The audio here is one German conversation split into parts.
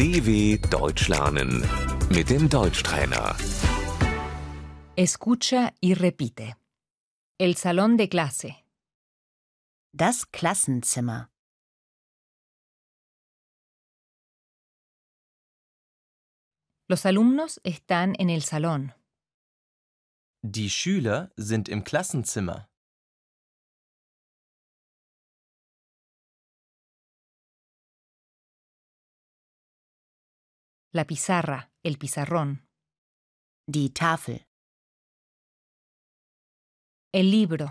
DW Deutsch lernen mit dem Deutschtrainer. Escucha y repite. El salón de clase. Das Klassenzimmer. Los alumnos están en el salón. Die Schüler sind im Klassenzimmer. La pizarra, el pizarrón. Die Tafel. El libro.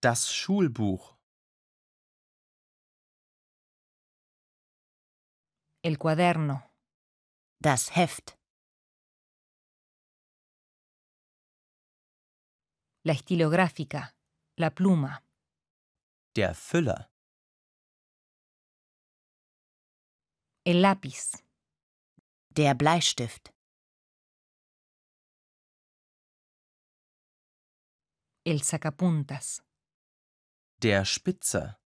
Das Schulbuch. El cuaderno. Das Heft. La estilográfica. La pluma. Der Füller. El lápiz. Der Bleistift. El sacapuntas. Der Spitzer.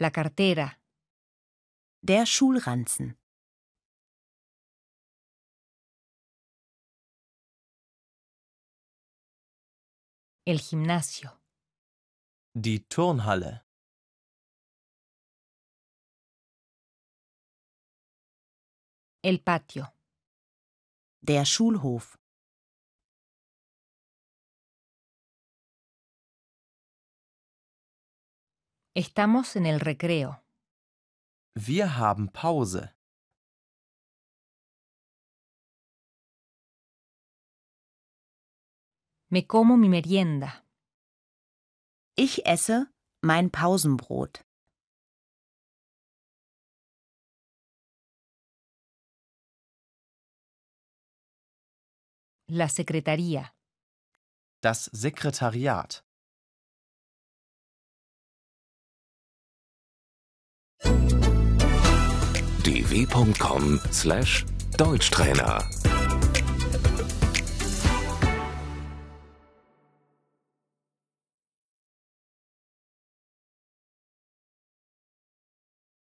La cartera. Der Schulranzen. El gimnasio. Die Turnhalle. El patio. Der Schulhof. Estamos en el recreo. Wir haben Pause. Me como mi merienda. Ich esse mein Pausenbrot. La secretaría. Das Sekretariat. dw.com/deutschtrainer